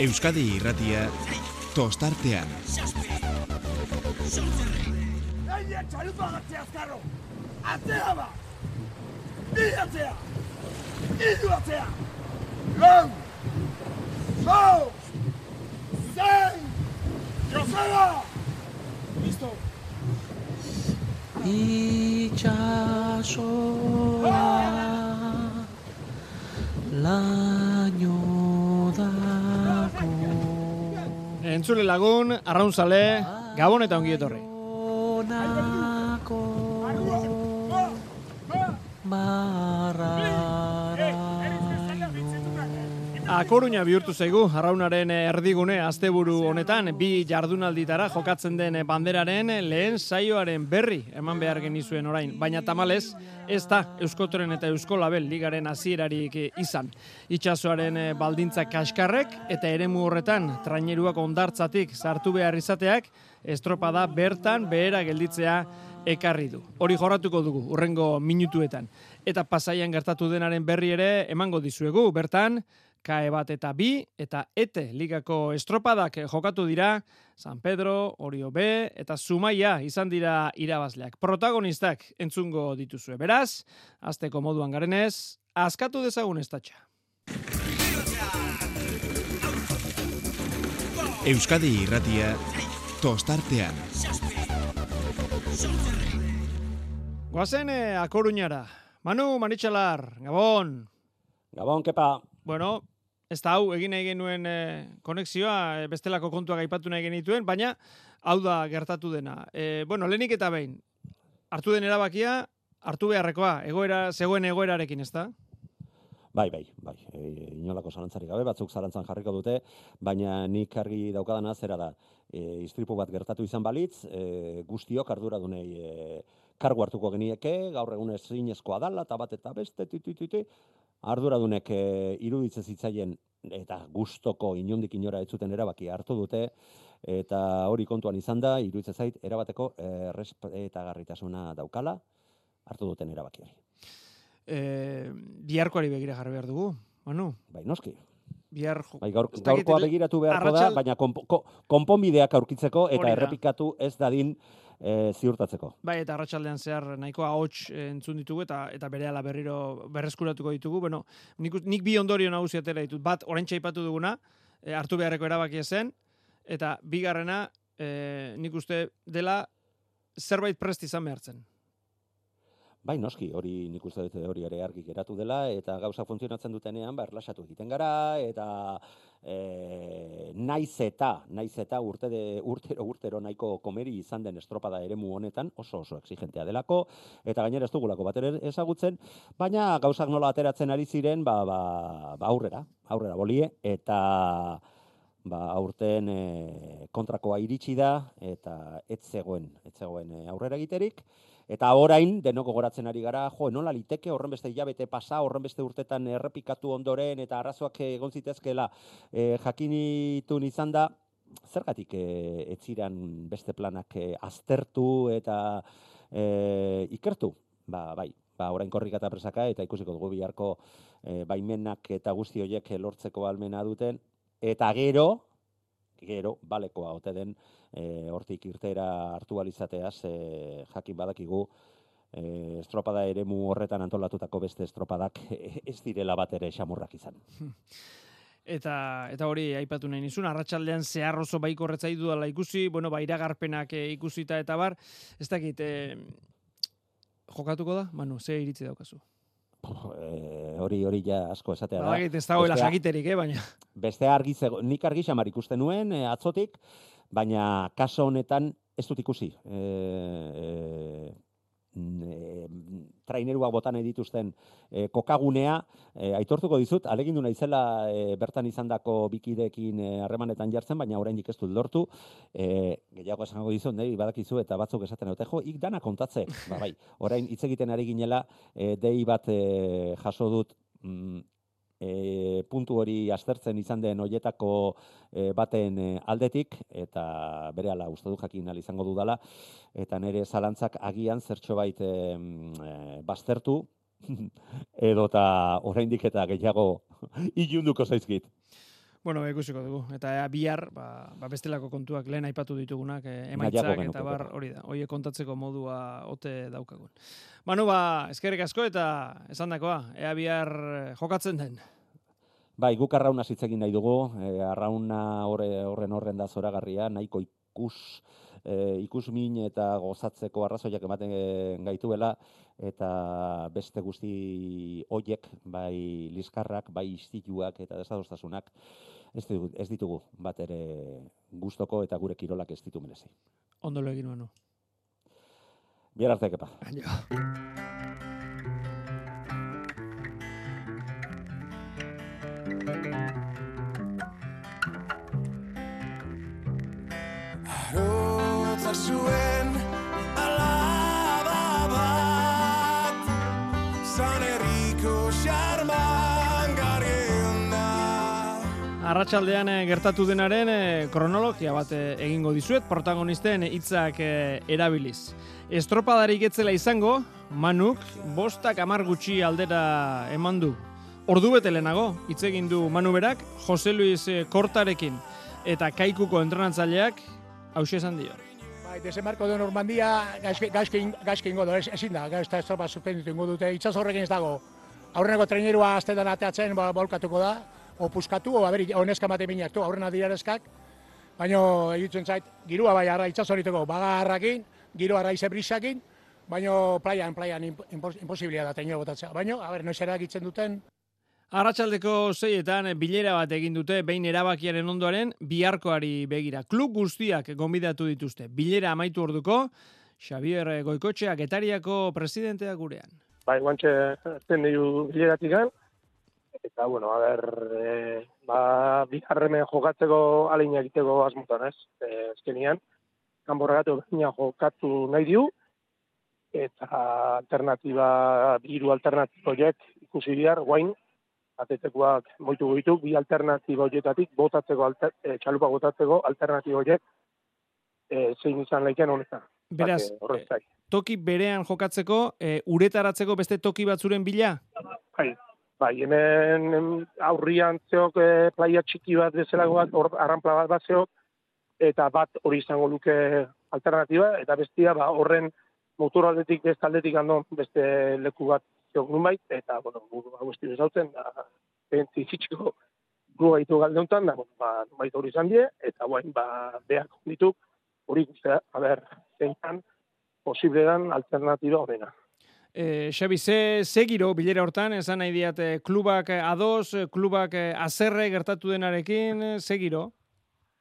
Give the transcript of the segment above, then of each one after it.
Euskadi irratia tostartean. Gaina txalupa gatzea azkarro! Atzea ba! Bi atzea! Iru atzea! Lau! Zau! Zein! Joseba! Listo! Itxasoa laino Entzule lagun, arraunzale, gabon eta ongi etorri. Akoruña bihurtu zaigu, arraunaren erdigune asteburu honetan, bi jardunalditara jokatzen den banderaren lehen saioaren berri eman behar genizuen orain. Baina tamalez, ez da Euskotoren eta Eusko Label ligaren hasierarik izan. Itxasoaren baldintza kaskarrek eta eremu horretan traineruak ondartzatik sartu behar izateak, estropada bertan behera gelditzea ekarri du. Hori jorratuko dugu, urrengo minutuetan. Eta pasaian gertatu denaren berri ere emango dizuegu, bertan, kae bat eta bi, eta ete ligako estropadak jokatu dira, San Pedro, Orio B, eta Zumaia izan dira irabazleak. Protagonistak entzungo dituzue. Beraz, azteko moduan garenez, askatu dezagun estatxa. Euskadi irratia tostartean. Goazen eh, akoruñara. Manu, Manitxalar, Gabon. Gabon, kepa. Bueno, ez da hau egin nahi genuen e, konexioa, e, bestelako kontuak aipatu nahi genituen, baina hau da gertatu dena. E, bueno, lehenik eta behin, hartu den erabakia, hartu beharrekoa, egoera, zegoen egoerarekin, ez da? Bai, bai, bai. E, inolako zalantzarik gabe, batzuk zalantzan jarriko dute, baina nik argi daukadana zera da. E, istripu bat gertatu izan balitz, e, guztiok arduradunei e, kargu hartuko genieke, gaur egun ezinezkoa dala, eta bat eta beste, titititi, arduradunek e, iruditzen zitzaien eta gustoko inondik inora ez zuten erabaki hartu dute, eta hori kontuan izan da, iruditzen zait, erabateko errespetagarritasuna daukala, hartu duten erabaki hori. E, biharkoari begira jarri behar dugu, Manu? Bai, noski. Bihar jo... Bai, gaur, gaurkoa begiratu beharko arratsal- da, baina konpo- ko- konponbideak aurkitzeko eta errepikatu ez dadin e, ziurtatzeko. Bai, eta arratsaldean zehar nahiko ahots eh, entzun ditugu eta eta berehala berriro berreskuratuko ditugu. Bueno, nik, nik bi ondorio nagusi atera ditut. Bat, oraintxe aipatu duguna, eh, hartu beharreko erabakia zen, eta bigarrena, eh, nik uste dela zerbait prest izan behartzen. Bai, noski, hori nik uste dut hori ere argi geratu dela, eta gauza funtzionatzen dutenean, ba, erlasatu egiten gara, eta e, naiz eta, naiz eta urte de, urtero, urtero nahiko komeri izan den estropada eremu honetan, oso oso exigentea delako, eta gainera ez dugulako bat ezagutzen, baina gauzak nola ateratzen ari ziren, ba, ba, ba aurrera, aurrera bolie, eta ba, aurten e, kontrakoa iritsi da, eta ez zegoen, ez zegoen e, aurrera egiterik, Eta orain, denoko goratzen ari gara, jo, nola liteke horren beste hilabete pasa, horren beste urtetan errepikatu ondoren, eta arazoak egon zitezkeela e, jakinitun izan da, zergatik e, ez ziren beste planak e, aztertu eta e, ikertu? Ba, bai, ba, orain korrika eta presaka, eta ikusiko dugu biharko e, baimenak eta guzti horiek lortzeko almena duten, eta gero, gero, balekoa ote den, e, hortik irtera hartu alizateaz, e, jakin badakigu, e, estropada eremu horretan antolatutako beste estropadak ez direla bat ere xamurrak izan. Eta eta hori aipatu nahi nizun, arratsaldean zehar oso baiko horretzai dudala ikusi, bueno, ba, iragarpenak eh, ikusita eta bar, ez dakit, eh, jokatuko da? Manu, ze iritzi daukazu? E, hori hori ja asko esatea da. Badakit ez dagoela sakiterik, eh, baina. Beste argi zego, nik argi xamar ikusten nuen e, atzotik, baina kaso honetan ez dut ikusi. E, e, e, traineruak botan dituzten e, kokagunea, e, aitortuko dizut, alegindu naizela e, bertan izandako bikideekin e, harremanetan jartzen, baina oraindik ez dut lortu. E, gehiago esango dizut, nahi badakizu eta batzuk esaten dute, jo, ik dana kontatze. Ba, bai, orain hitz egiten ari ginela, e, dei bat e, jaso dut mm, e, puntu hori aztertzen izan den hoietako e, baten e, aldetik, eta bere ala uste du jakin izango dudala, eta nire zalantzak agian zertxo bait e, e, baztertu, edota oraindik eta gehiago ilunduko zaizkit. Bueno, ikusiko dugu. Eta ea, bihar, ba, ba bestelako kontuak lehen aipatu ditugunak, e, emaitzak eta bar hori da. Hoie kontatzeko modua ote daukagun. Manu, ba, eskerrik asko eta esandakoa, ea bihar eh, jokatzen den. Bai, guk arrauna hitz egin nahi dugu, e, arrauna horre, horren horren da zoragarria, nahiko ikus, e, ikusmin eta gozatzeko arrazoiak ematen gaituela, eta beste guzti hoiek, bai liskarrak, bai istituak eta desadostasunak, ez ditugu, ez ditugu bat ere gustoko eta gure kirolak ez ditu merezi. Ondo lo egin Manu. Bihar arte, kepa. Aio. Arotzak zuen alaba bat Zan herriko xarman garrienda eh, gertatu denaren eh, kronologia bat eh, egingo dizuet protagonisten hitzak erabiliz. Estropadarik etzela izango, Manuk bostak amar gutxi aldera eman du. Ordu bete lehenago, hitz egin du Manu berak, Jose Luis Kortarekin eta Kaikuko entrenatzaileak hauxe esan dio. Desembarko du Normandia, gaizki, gaizki, gaizki ingo du, ez, ezin da, gaizta estropa suspenditu ingo dute, itxas horrekin ez dago. Aurreneko trainerua aztetan ateatzen, ba, bolkatuko da, o puskatu, o aberi, oneska mate minak du, aurrena dirarezkak, baino egitzen zait, girua bai arra itxas horiteko, baga harrakin, giro arra ize brisakin, baino imp, impos, imposibilia da trainero botatzea. Baino, a ber, noiz eragitzen duten, Arratsaldeko zeietan bilera bat egin dute behin erabakiaren ondoaren biharkoari begira. Klub guztiak gonbidatu dituzte. Bilera amaitu orduko, Xavier Goikotxea Getariako presidentea gurean. bai, guantxe zen diru bileratik eta, bueno, a ber, e, ba, bigarremen jokatzeko alin egiteko asmutan, ez? E, ezkenian, kanborragatu jokatu nahi diu, eta alternatiba, biru alternatiba horiek ikusi bihar, guain, atetekoak moitu ditu, bi alternatiba horietatik, botatzeko, alter, e, txalupa botatzeko alternatiba horiek, e, zein izan laiken honetan. Beraz, Zake, horrezak. toki berean jokatzeko, e, uretaratzeko beste toki batzuren bila? Bai, bai, hemen em, aurrian zeok e, playa txiki bat bezalago bat, hor arranpla bat bat zeok, eta bat hori izango luke alternatiba, eta bestia ba, horren motor aldetik beste aldetik hando beste leku bat zeok nunbait, eta, bueno, hau esti bezautzen, da, bentzi fitxiko gu gaitu galde honetan, da, bueno, ba, nunbait hori izan die, eta guain, ba, behar dituk, hori guztia, a ber, zeintan, posible dan alternatiba horrena. E, Xabi, ze, ze giro bilera hortan, esan nahi diat, e, klubak e, ados, klubak azerre gertatu denarekin, ze giro?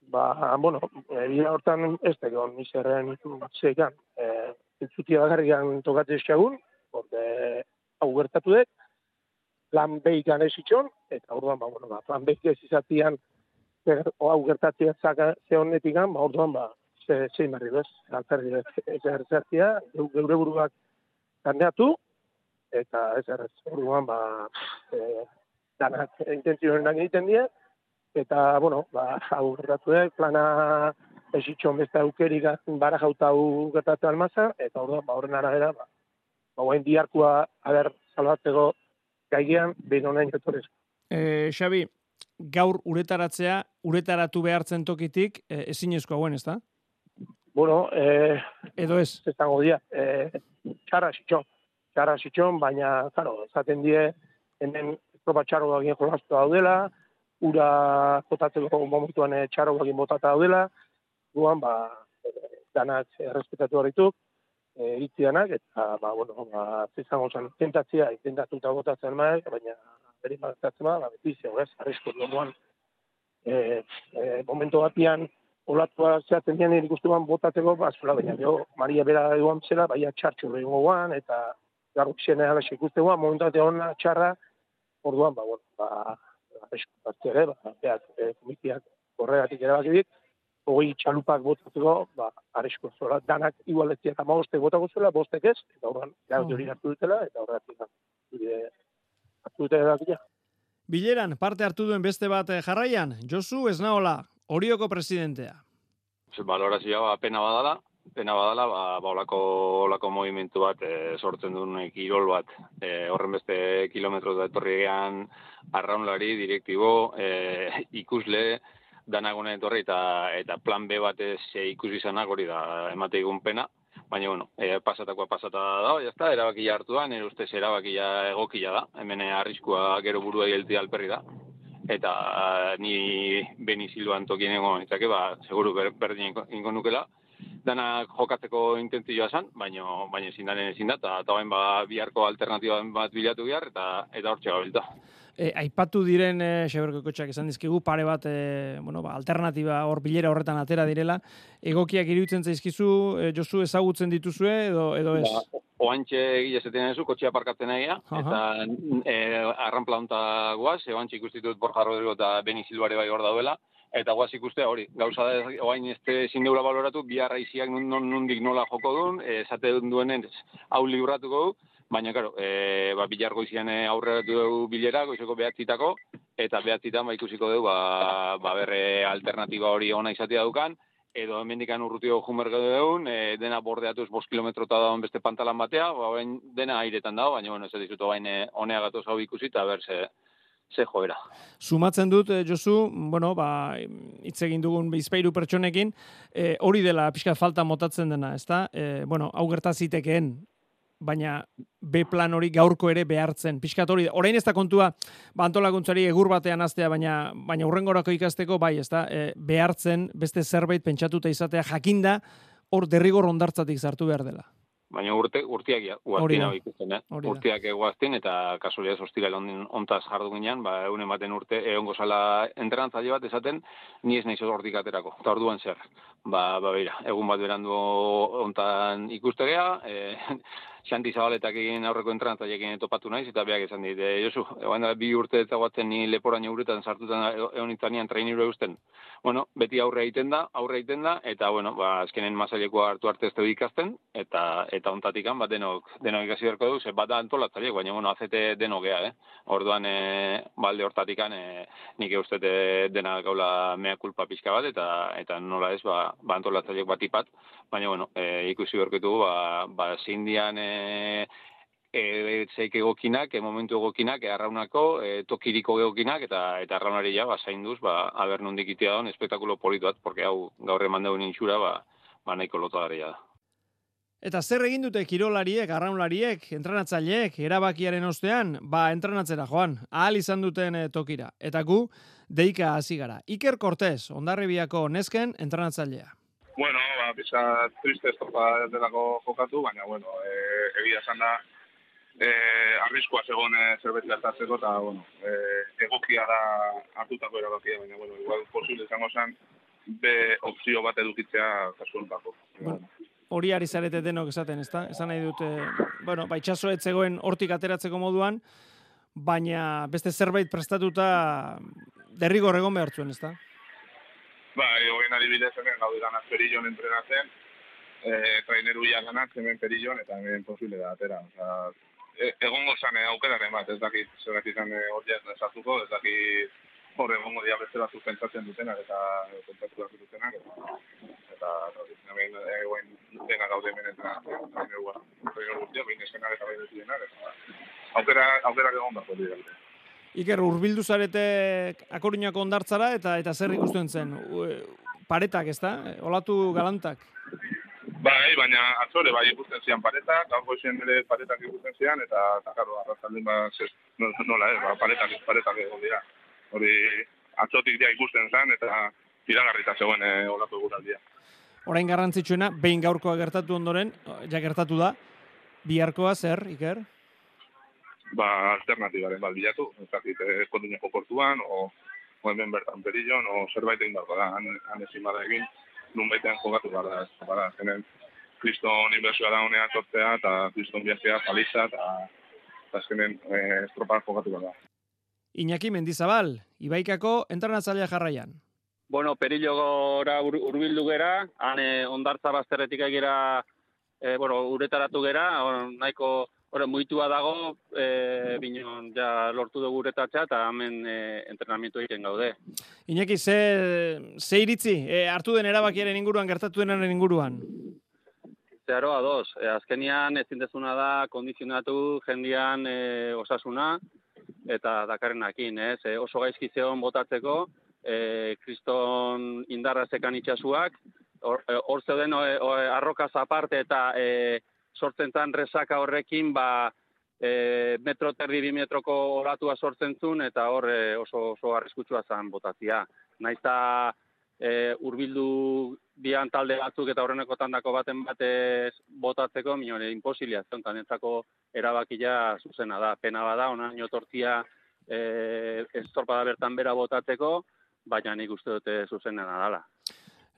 Ba, bueno, egia hortan ez da egon nizerren zeikan. E, entzutia bakarrikan tokatzen eskagun, porque hau gertatu dut, plan B ikan ez itxon, eta orduan, ba, bueno, ba, plan B ez izatian, hau gertatzea zaka ze honetik ba, orduan, ba, ze, zein berri bez, altzerri ez ertzertia, geure buruak kandeatu, eta ez errez, orduan, ba, e, danak intentzioen egiten die, eta, bueno, ba, hau gertatu dut, plana esitxon beste aukerik bara jautau gertatu almaza, eta orduan, ba, horren arabera, ba, ba, diarkua, haber, salbatzeko gaigean, behin honen etorrez. E, Xabi, gaur uretaratzea, uretaratu behartzen tokitik, e, ezinezko hauen, ez da? Bueno, eh, Edo ez? estango dira, eh, txarra sitxon, txarra sitxon, baina, claro, esaten die, hemen tropa txarro egin jolaztu daudela, ura botatzeko momentuan eh, txarro egin botata daudela, guan, ba, eh, danak errespetatu horretuk, eh, iritzi danak, eta, ba, bueno, ba, izango zen, tentatzia, intentatuta botatzen maek, baina, beri markatzen ma, ba, beti zeu, ez, arrisko duan, eh, eh, momentu batian, olatua zehatzen dian ikustuan botatzeko, bazula, baina jo, Maria bera eguan zela, baina txartxu behingo guan, eta garruk xene alaxe ikuste guan, momentu bate hona txarra, orduan, ba, bueno, ba, eskutatze ere, ba, behar, e, komitiak horregatik erabaki dit, hogei txalupak botatzeko, ba, arrisku zola, danak igualetzia eta bostek botako zuela, bostek ez, eta horren, ja, Oh. hori hartu dutela, eta horregatik, ba, dure, hartu dute erabakia. Bileran, parte hartu duen beste bat eh, jarraian, Josu Esnaola, Orioko presidentea. Balorazioa pena badala, pena badala, ba, ba olako, olako movimentu bat e, sortzen duen kirol bat, e, horren beste kilometro da etorri arraunlari, direktibo, e, ikusle, danagune etorri eta, eta plan B batez e, ikusi izanak hori da emate egun pena, baina bueno, e, pasatakoa pasata da, jazta, erabakia hartu da, nire ustez erabakia egokia da, hemen arriskua gero burua hielti alperri da, eta ni Beni Silvan tokien egon, eta ba, seguru ber, berdin ingo nukela, dana jokatzeko intentzioa zen, baina baina ezin daren ezin da, eta eta ba, biharko alternatiba bat bilatu behar, eta eta hortxe gabilta. E, aipatu diren e, Xeberko kotxak esan dizkigu pare bat e, bueno, ba, alternatiba hor bilera horretan atera direla. Egokiak iruditzen zaizkizu e, Josu ezagutzen dituzue edo edo ez? Ba, oantxe egile zetean ezu, kotxea parkatzen egia, eta e, arran plaunta guaz, oantxe ikustitut Borja Rodrigo eta Beni Silbare bai hor dauela, eta guaz ikustea hori, gauza da, oain este ezin deula baloratu, biharra iziak nundik nola joko duen, esate duenen hau libratuko du, baina, karo, e, ba, bilargo izan aurreratu dugu bilera, goizeko behatzitako, eta behatzitan ba, ikusiko dugu, ba, ba berre alternatiba hori ona izatea dukan, edo hemendikan urrutio jumergo dugun, e, dena bordeatuz bost kilometro eta daun beste pantalan batea, ba, dena airetan dago, baina, bueno, ez dizut, bain, honea gatoz hau ikusi, eta ber, ze, ze joera. Sumatzen dut, eh, Josu, bueno, ba, hitz egin dugun bizpairu pertsonekin, eh, hori dela pixka falta motatzen dena, ezta? Eh, bueno, hau gertazitekeen, baina B plan hori gaurko ere behartzen. Piskat hori, orain ez da kontua, ba, antolakuntzari egur batean aztea, baina, baina urrengorako ikasteko, bai, ez da, e, behartzen beste zerbait pentsatuta izatea jakinda, hor derrigor ondartzatik zartu behar dela. Baina urte, urtiak guaztin hau ikusten, eh? Urtiak guaztin, eta kasualia ostira ontaz jardu ginean, ba, egun ematen urte, egon gozala entrenantzaile bat esaten, ni ez nahiz hortik aterako, eta orduan zer. Ba, ba, beira, egun bat berandu ontan ikustegea, e, Xanti Zabaletak aurreko entrantzailekin topatu naiz, eta beak esan dit, e, Josu, egon bi urte eta guatzen ni leporaino uretan sartutan egon itzanean trainiru eusten. Bueno, beti aurre egiten da, aurre egiten da, eta bueno, ba, azkenen masaileko hartu arte ez ikasten, eta eta ontatikan, bat denok, denok ikasi berko du, ze bat da antolatzaileak, baina bueno, azete denok gea, eh? Orduan, e, balde hortatikan, e, nik eustet dena gaula mea kulpa pixka bat, eta eta nola ez, ba, ba antolatzaileak bat ipat, baina bueno, e, ikusi berko ba, ba, zindian, e, e, zeik egokinak, e, momentu egokinak, e, arraunako, e, tokiriko egokinak, eta eta arraunari ja, ba, zainduz, ba, aber nondik itea don, espektakulo politu bat, porque hau gaur eman dauen intxura, ba, ba nahiko lotu da. Eta zer egin dute kirolariek, arraunlariek, entrenatzaileek, erabakiaren ostean, ba, entrenatzera joan, ahal izan duten e, tokira. Eta gu, deika hasi gara. Iker Cortez, ondarribiako nesken entrenatzailea. Bueno, ba, pisa triste estropa delako jokatu, baina, bueno, e, egia esan da, e, arriskoa zegoen e, zerbait gertatzeko, eta, bueno, e, egokia da hartutako erabakia, baina, bueno, igual posible izango zen, be opzio bat edukitzea kasuan bako. Bueno, hori ari zarete denok esaten, ezta? Esan nahi dute, bueno, baitxaso ez zegoen hortik ateratzeko moduan, baina beste zerbait prestatuta derrigor egon behartzuen, ezta? Ba, hoen adibidez hemen gaude ganaz perillon entrenatzen, e, traineru ya ganaz hemen perillon, eta hemen posible da, atera. Osa, e, egon gozan e, aukeraren bat, ez dakit zerak izan e, hori ez dakit hor egongo dia beste batzuk pentsatzen dutenak, eta pentsatu bat dutenak, eta, eta hemen egoen dena gaude hemen entrenatzen, traineru guztia, behin eskenak eta behin eta aukera, aukera egon hori Iker, urbildu zarete akoruñako ondartzara eta eta zer ikusten zen? Paretak, ez da? Olatu galantak? Bai, baina atzore, bai ikusten zian paretak, gaur zen ere paretak ikusten zian, eta, eta karo, arrazaldin ba, zez, nola, eh, ba, paretak, paretak egon dira. Hori, atzotik dia ikusten zen, eta iragarrita zegoen e, olatu eguraldia. Orain garrantzitsuena, behin gaurkoa gertatu ondoren, ja gertatu da, biharkoa zer, Iker? Ba, alternatibaren bat bilatu, ez dakit, eh, portuan, o, o hemen bertan perillon, o zerbait egin dago da, han, han ezin bada egin, nun baitean jogatu gara, ez, bara, zenen, kriston inbersioa da honea tortzea, eta kriston biaztea paliza, eta azkenen e, estropa jogatu gara. Iñaki Mendizabal, Ibaikako entrenatzailea jarraian. Bueno, perillo gora urbildu gera, han eh, ondartza bazterretik egera, e, bueno, uretaratu gera, nahiko Hora, muitua dago, e, binon, ja, lortu dugu uretatzea, eta hemen e, entrenamientu egiten gaude. Iñaki, ze, ze iritzi, e, hartu den erabakiaren inguruan, gertatu denaren inguruan? zeharo ados. E, azkenian ezin dezuna da kondizionatu jendian e, osasuna eta dakarrenakin, ez? E, oso gaizki zeon botatzeko, e, kriston indarra zekan itxasuak, hor, e, hor zeuden arrokaz aparte eta e, sortzen zan resaka horrekin, ba, e, metro terdi bi metroko oratua sortzen zuen, eta hor e, oso, oso arriskutsua zan botatzia. Naizta e, urbildu bian talde batzuk eta horreneko tandako baten batez botatzeko, minore, imposilia, zontan entzako erabakia zuzena da. Pena bada, ona tortia e, estorpa da bertan bera botatzeko, baina nik uste dute zuzena dala.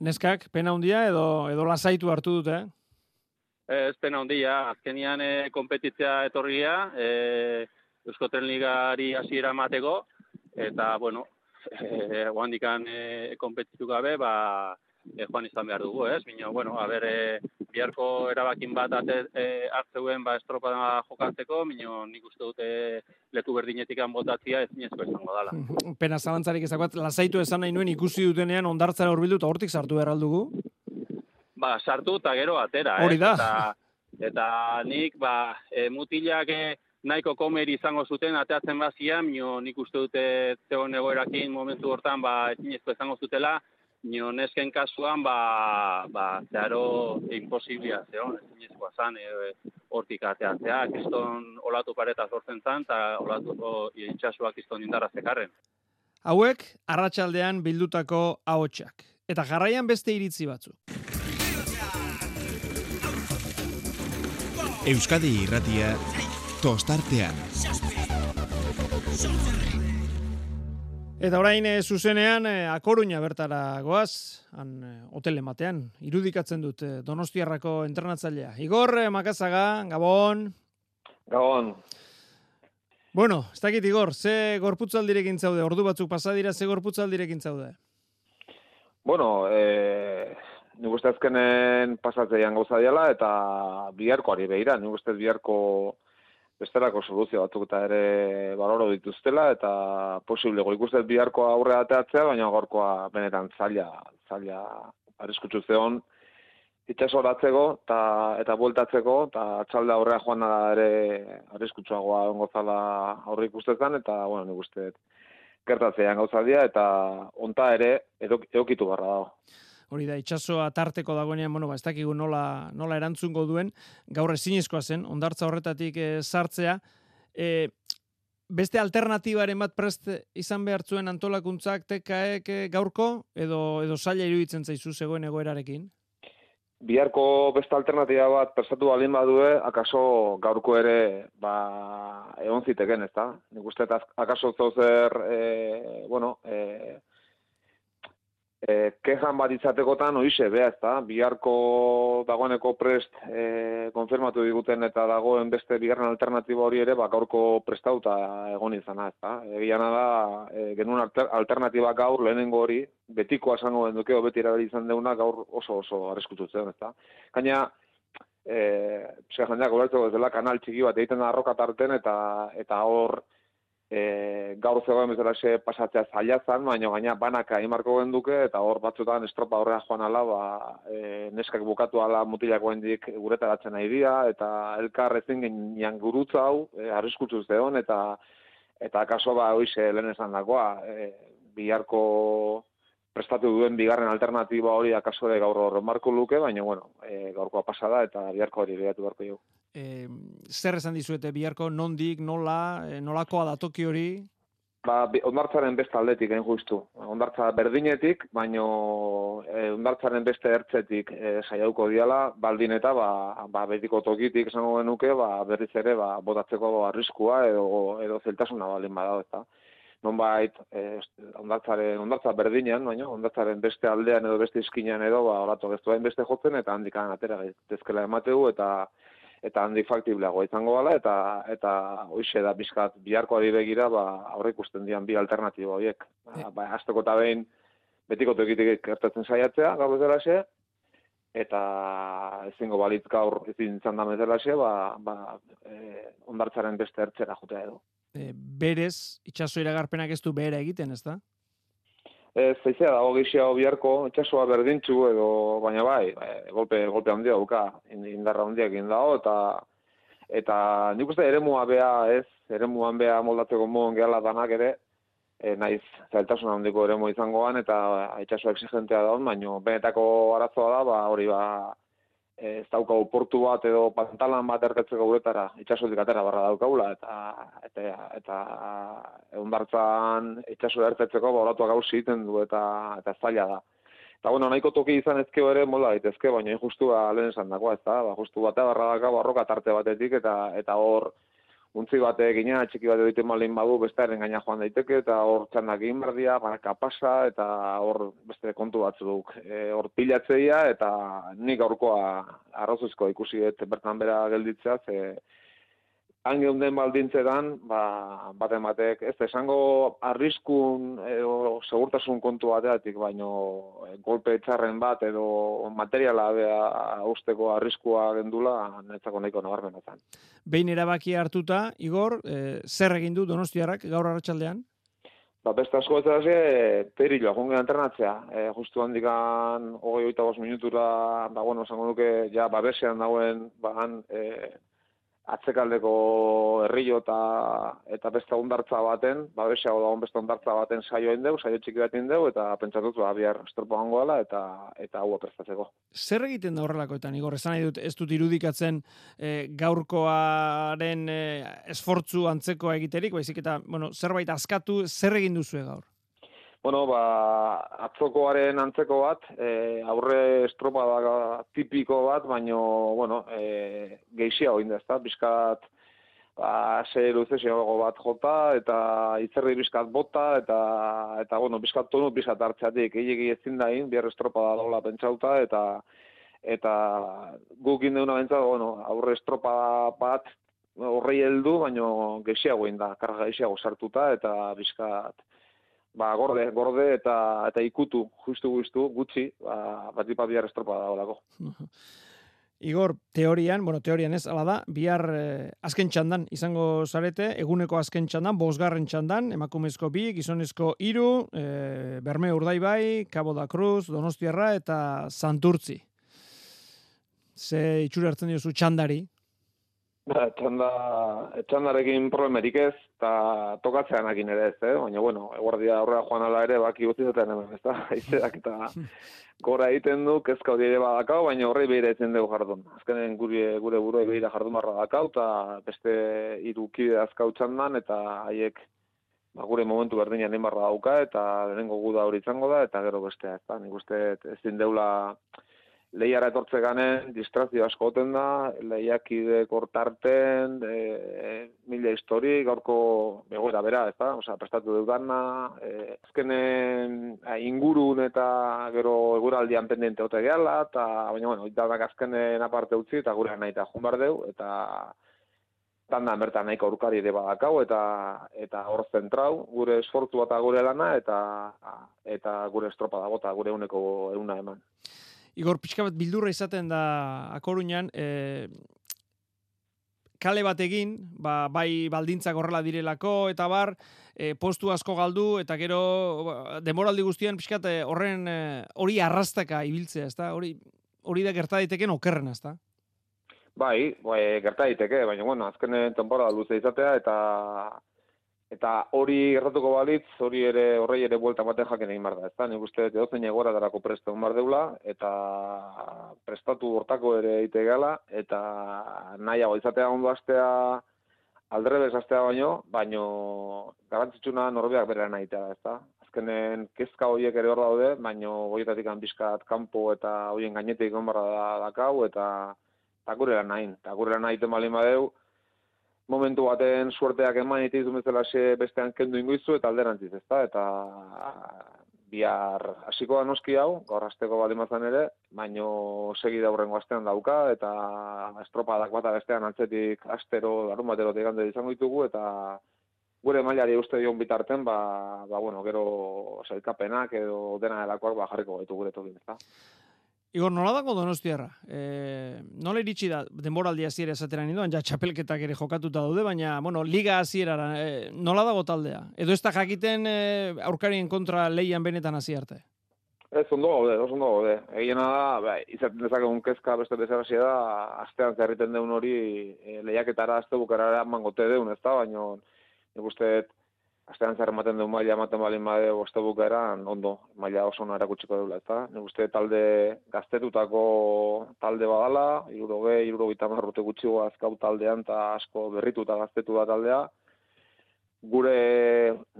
Neskak, pena handia edo edo lasaitu hartu dute, eh? Ez pena handia, azkenian e, kompetitzea etorria, e, Eusko Ligari hasiera mateko, eta, bueno, e, guandikan e, kompetitu gabe, ba, e, joan izan behar dugu, ez? Bino, bueno, a ber, e, biharko erabakin bat ate, e, hartzeuen ba, estropa jokatzeko, bino, nik uste dute leku berdinetik botatzia ez zinezko izango dala. Pena zabantzarik ezakoat, lasaitu esan nahi nuen ikusi dutenean ondartzara horbildu eta hortik sartu erraldugu? Ba, sartu eta gero atera, Hori da. Eta, eta nik, ba, e, mutilak e, nahiko komeri izango zuten, ateatzen bazia, mio nik uste dute zegoen egoerakin momentu hortan, ba, ezinezko izango zutela, nio nesken kasuan, ba, ba zeharo imposiblia, zeon, ezinezkoa zan, e, hortik ateatzea, kiston olatu pareta sortzen zan, eta olatu itxasuak kiston indarra zekarren. Hauek, arratsaldean bildutako ahotsak Eta jarraian beste iritzi batzuk. Euskadi irratia tostartean. Eta orain e, zuzenean e, akoruña bertara goaz, han e, hotele batean, irudikatzen dut e, Donostiarrako entrenatzailea. Igor e, Makazaga, Gabon. Gabon. Bueno, ez dakit Igor, ze gorputzaldirekin zaude, ordu batzuk pasadira, ze gorputzaldirekin zaude? Bueno, e, nik uste azkenen pasatzeian gauza diala, eta biharko ari behira, nik uste biharko bestelako soluzio batzuk eta ere baloro dituztela, eta posible ikusten biharkoa aurre ateatzea, baina gorkoa benetan zaila, zaila arriskutsu zeon, itxasoratzeko eta, eta bueltatzeko, eta txalda aurrea joan da ere arriskutsuagoa ongo zala aurre ikustetan, eta, bueno, nik uste, gertatzean gauzadia, eta onta ere edokitu barra dago hori da itsasoa tarteko dagoenean, bueno, ba ez dakigu nola nola erantzungo duen, gaur ezinezkoa zen ondartza horretatik e, sartzea. E, beste alternatibaren bat prest izan behartzuen antolakuntzak tekaek eh, gaurko edo edo saila iruditzen zaizu zegoen egoerarekin? Biharko beste alternatiba bat prestatu balin badue, akaso gaurko ere ba, egon ziteken, ez da? Nik uste, akaso zozer, e, bueno, e, e, kejan bat izatekotan oize, beha, ez da, biharko dagoeneko prest e, konfirmatu diguten eta dagoen beste bigarren alternatiba hori ere, bakaurko prestauta egon izana, ez da. Egiana da, e, genuen alternatiba gaur lehenengo hori, betiko asango den dukeo, beti erabili izan deuna, gaur oso oso arreskutu zen, ez da. Gaina, e, jendeak, ez dela kanal txiki bat egiten da arroka tarten, eta, eta hor, e, gaur zegoen bezala pasatzea zaila zan, baina gaina banaka imarko genduke, eta hor batzutan estropa horrea joan ala, ba, e, neskak bukatu ala mutilako hendik guretaratzen nahi dira, eta elkar ezin genian gurutza hau, e, arriskutzu zeon, eta eta kaso ba, hoize lehen esan dagoa, e, biharko prestatu duen bigarren alternatiba hori akaso de gaur horren marko luke, baina bueno, e, gaurkoa pasada eta biharko hori behatu beharko jo e, zer esan dizuete biharko, nondik, nola, e, nolakoa da toki hori? Ba, ondartzaren beste aldetik, egin justu. Ondartza berdinetik, baino e, ondartzaren beste ertzetik e, saiauko diala, baldin eta ba, ba, betiko tokitik esango genuke, ba, berriz ere ba, botatzeko arriskua edo, edo zeltasuna baldin badao, eta non bait, e, ondartzaren, ondartza berdinean, baino, ondartzaren beste aldean edo beste izkinean edo, ba, oratu geztu beste jotzen, eta handikan atera gaitezkela emateu, eta eta handi faktibleago izango gala, eta eta hoize da bizkat biharko ari begira, ba, aurre ikusten dian bi alternatibo horiek. Ba, ba, azteko eta behin betiko tekitik kertatzen saiatzea, gaur bezala xe, eta ezingo balitz gaur ezin izan da bezala ba, ba, e, ondartzaren beste ertzera jutea edo. E, berez, itxaso iragarpenak ez du behera egiten, ez da? Ez, zaizea dago gehiago biharko, itxasua berdintxu edo, baina bai, bai golpe, golpe handia duka, indarra handiak dago, eta eta nik uste eremua bea ez, eremuan bea moldatzeko moen gehala danak ere, e, naiz zailtasun handiko eremu izangoan, eta itxasua exigentea da baina benetako arazoa da, ba, hori ba, ez daukagu portu bat edo pantalan bat erketzeko guretara, itxasotik atera barra daukagula, eta eta, eta egun bartzan itxaso erketzeko boratuak gauzi egiten du, eta, eta zaila da. Eta bueno, nahiko toki izan ezkeo ere mola daitezke, baina justu ba, lehen esan dagoa, ez da, ba, justu batea barra daka barroka tarte batetik, eta eta hor, untzi bate gina, txiki bate egiten malin badu, bestearen gaina joan daiteke, eta hor txandak egin bardia, baraka pasa, eta hor beste kontu batzuk. E, hor pilatzeia, eta nik aurkoa arrozuzko ikusi et bertan bera gelditzea, ze han geunden baldintzetan, ba, bat ematek, ez esango arriskun edo segurtasun kontu bateatik, baino eh, golpe txarren bat edo materiala bea usteko arriskua gendula, netzako nahiko nabarmenetan. Behin erabaki hartuta, Igor, e, zer egin du Donostiarrak gaur arratsaldean? Ba, beste asko ez da ze, perillo, jonge entrenatzea. E, justu handikan, hogei oita minutura, ba, bueno, esango duke, ja, babesean dauen, ba, han, e, atzekaldeko herrio eta eta beste ondartza baten, ba besiago da beste ondartza baten saio egin saio txiki bat egin deu eta pentsatuz ba bihar estropo gangoala eta eta hau prestatzeko. Zer egiten da horrelakoetan Igor? Esan nahi dut ez dut irudikatzen e, gaurkoaren e, esfortzu antzekoa egiterik, baizik eta bueno, zerbait askatu, zer egin duzu gaur? Bueno, ba, atzokoaren antzeko bat, e, aurre estropa da tipiko bat, baino, bueno, e, geixia hori da, bizkat, ba, ze luze bat jota, eta itzerri bizkat bota, eta, eta bueno, bizkat tonu bizkat hartzeatik, egin ezin da in, bier estropa da daula pentsauta, eta, eta guk indeuna bentsat, bueno, aurre estropa bat, horrei heldu, baino gehiago da, karga gehiago sartuta, eta bizkat, ba, gorde, gorde eta eta ikutu, justu justu, gutxi, ba, bat dipa bihar estropa da olako. Igor, teorian, bueno, teorian ez, ala da, bihar eh, azken txandan izango zarete, eguneko azken txandan, bosgarren txandan, emakumezko bi, gizonezko iru, eh, Berme Urdaibai, Cabo da Cruz, Donostiarra eta Santurtzi. Ze itxura hartzen diozu txandari, Ba, txanda, txandarekin problemerik ez, eta tokatzean akin ere ez, eh? baina, bueno, eguardia aurrera joan ala ere, baki zuten hemen, ez da, aizeak eta gora egiten du, kezka hori ere badakau, baina horrei behira etzen dugu jardun. Azkenen gure, gure buru behira jardun barra dakau, eta beste irukide azkau txandan, eta haiek ba, gure momentu berdinean barra dauka, eta lehenengo guda hori izango da, eta gero bestea, ez da, nik uste ezin deula lehiara etortze ganen, distrazio asko goten da, lehiakide kortarten, e, mila histori, gaurko begoera bera, ez da, Osa, prestatu dudana, e, azkenen ingurun eta gero eguraldian pendiente ote gehala, eta baina, bueno, itadak azkenen aparte utzi, eta gure nahi eta jumbar deu, eta tanda bertan nahiko aurkari ere badakau eta eta hor zentrau gure esfortu eta gure lana eta eta gure estropa da bota gure uneko euna eman. Igor, pixka bat bildurra izaten da akoruñan, e, kale bat egin, ba, bai baldintzak horrela direlako, eta bar, e, postu asko galdu, eta gero ba, demoraldi guztian pixkat e, horren e, hori arrastaka ibiltzea, ezta? Hori, hori da gerta daiteken okerren, ezta? Bai, bai, gerta daiteke, baina bueno, azkenen temporada luze izatea, eta Eta hori erratuko balitz, hori ere horrei ere buelta baten jaken egin da. Ezta, nik uste edozein egora darako presto bar deula, eta prestatu hortako ere eite gala, eta nahiago izatea ondo astea, aldrebez astea baino, baino garantzitsuna norbeak bere nahitea da, ezta. Azkenen kezka horiek ere hor daude, baino horietatik bizkat kanpo eta horien gainetik egon da, dakau, eta, eta lan nahi. Eta lan nahi temalin badeu, momentu baten suerteak eman itizu bezala xe bestean kendu ingoizu eta alderantziz, ezta? Eta bihar hasiko da noski hau, gaur asteko balimazan ere, baino segi da hurrengo astean dauka, eta estropadak bata bestean antzetik astero, darun batero tegande izango ditugu, eta gure mailari uste dion bitarten, ba, ba bueno, gero sailkapenak edo dena delakoak ba, jarriko gaitu gure tokin, ezta? Igor, nola dago donostiarra? E, nola iritsi da, denboraldi hasiera esateran indoan, ja txapelketak ere jokatuta daude, baina, bueno, liga hasierara, e, nola dago taldea? Edo ez da jakiten e, aurkarien kontra leian benetan hasi arte? Ez, ondo gaude, oso ondo gaude. Egiena da, bai, izaten dezakegun kezka beste bezarasia da, astean zerriten deun hori e, lehiaketara azte bukarara mangote deun, ez da, baina nik uste astean zer ematen du maila ematen balin bade boste bukaeran ondo, maila oso ona erakutsiko dula, ezta? Nik uste talde gaztetutako talde badala, iruroge, irurogita marrute gutxi azkau taldean eta asko berrituta gaztetu da taldea. Gure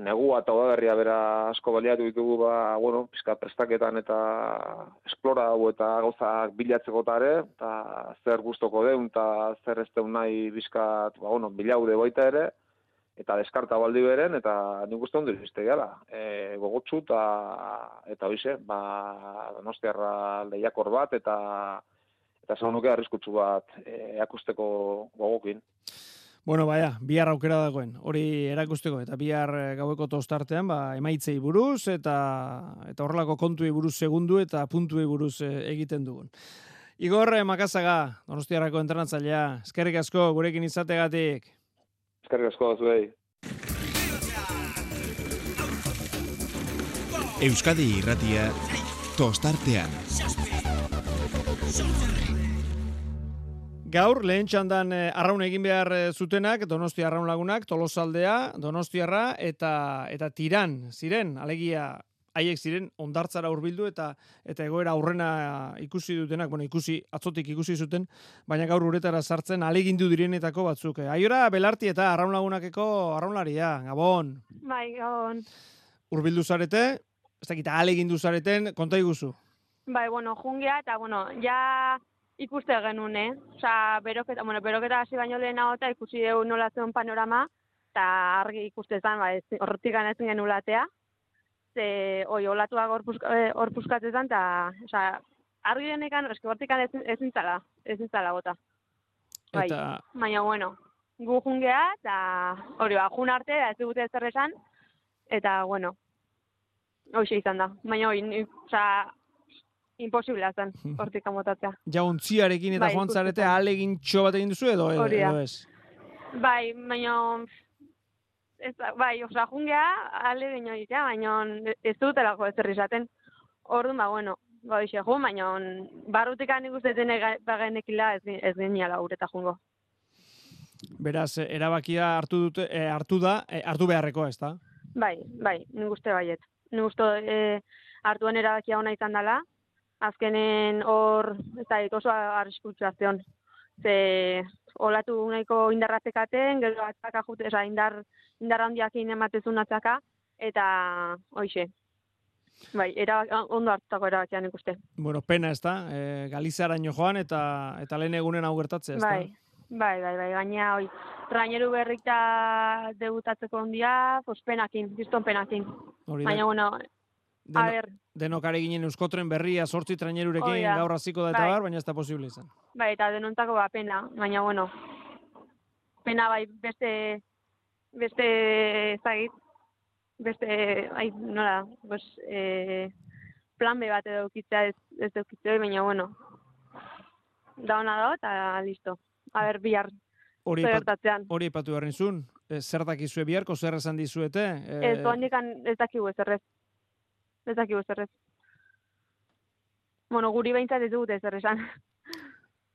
negua eta udaberria bera asko baliatu ditugu ba, bueno, pizka prestaketan eta esplora hau eta gauzak bilatzeko tare, eta zer gustoko deun eta zer ez deun nahi bizkat, ba, bueno, bilaude baita ere, eta deskarta baldi beren, eta nik uste ondo izte gara. E, gogotsu eta, eta hoize, ba, donostiarra lehiakor bat, eta eta zau nuke arriskutsu bat e, gogokin. Bueno, baia, bihar aukera dagoen, hori erakusteko, eta bihar e, gaueko tostartean, ba, emaitzei buruz, eta eta horrelako kontuei buruz segundu, eta puntuei buruz e, egiten dugun. Igor Makazaga, Donostiarrako entrenatzailea, eskerrik asko gurekin izategatik. Eskerrik asko zuei. Euskadi Irratia tostartean. Gaur lehen txandan eh, arraun egin behar eh, zutenak Donostia arraun lagunak, Tolosaldea, Donostiarra eta eta Tiran ziren, alegia haiek ziren ondartzara hurbildu eta eta egoera aurrena ikusi dutenak, bueno, ikusi atzotik ikusi zuten, baina gaur uretara sartzen alegindu direnetako batzuk. Aiora belarti eta arraun lagunakeko arraunlaria, Gabon. Bai, Gabon. Hurbildu zarete, ez dakit alegindu zareten, konta iguzu. Bai, bueno, jungea eta bueno, ja ikuste genuen, eh? Osa, beroketa, bueno, beroketa hasi baino lehenago eta ikusi dugu nola zeon panorama, eta argi ikuste zen, ba, horretik ganezin genulatea ze oi olatuak hor eh, ta osea argi denekan eske hortikan ezin zala ezin zala bota. Bai baina bueno gu jungea eta hori ba jun arte ez dute zer esan eta bueno hoxe izan da. Baina hori osea imposible zen hortik amotatzea. Ja untziarekin eta bai, joan zarete alegin txo bat egin duzu edo, edo ez? Bai, baina ez, bai, osa, jungea, ale baino ditea, baina ez dutelako ez izaten. Orduan, ba, bueno, ba, ixe, jun, baina barrutik hanik uste dene bagenekila ez, ez geniala ureta jungo. Beraz, erabakia hartu dute, eh, hartu da, eh, hartu beharreko, ez da? Bai, bai, nik uste baiet. Nik uste eh, hartuen erabakia ona izan dela, azkenen hor, ez da, oso arriskutza zion. Ze, olatu nahiko indarratekaten, gero atzaka jute, eza, indar, indar handiak ematezun atzaka, eta hoxe. Bai, era, ondo hartutako erabakian ikuste. Bueno, pena ez da, e, Galizaraino joan eta eta lehen egunen hau gertatzea, ez bai, Bai, bai, bai, gaina, oi, traineru berrikta debutatzeko ondia, pues penakin, diston penakin. Baina, bueno, a ver. Denokare ginen euskotren berria sortzi trainerurekin gaur hasiko da eta bai. bar, baina ez da posible izan. Bai, eta denontako ba pena, baina bueno. Pena bai beste beste zait beste ai nola, pues eh plan B bat edo kitza ez ez dut baina bueno. Da ona da eta listo. A ber bihar Hori hori ipatu berrin zun, eh, zer dakizue biharko, zer esan dizuete? Ez, eh... ez dakigu ez errez ez dakigu zer ez. Bueno, guri behintzat ez dut ez esan.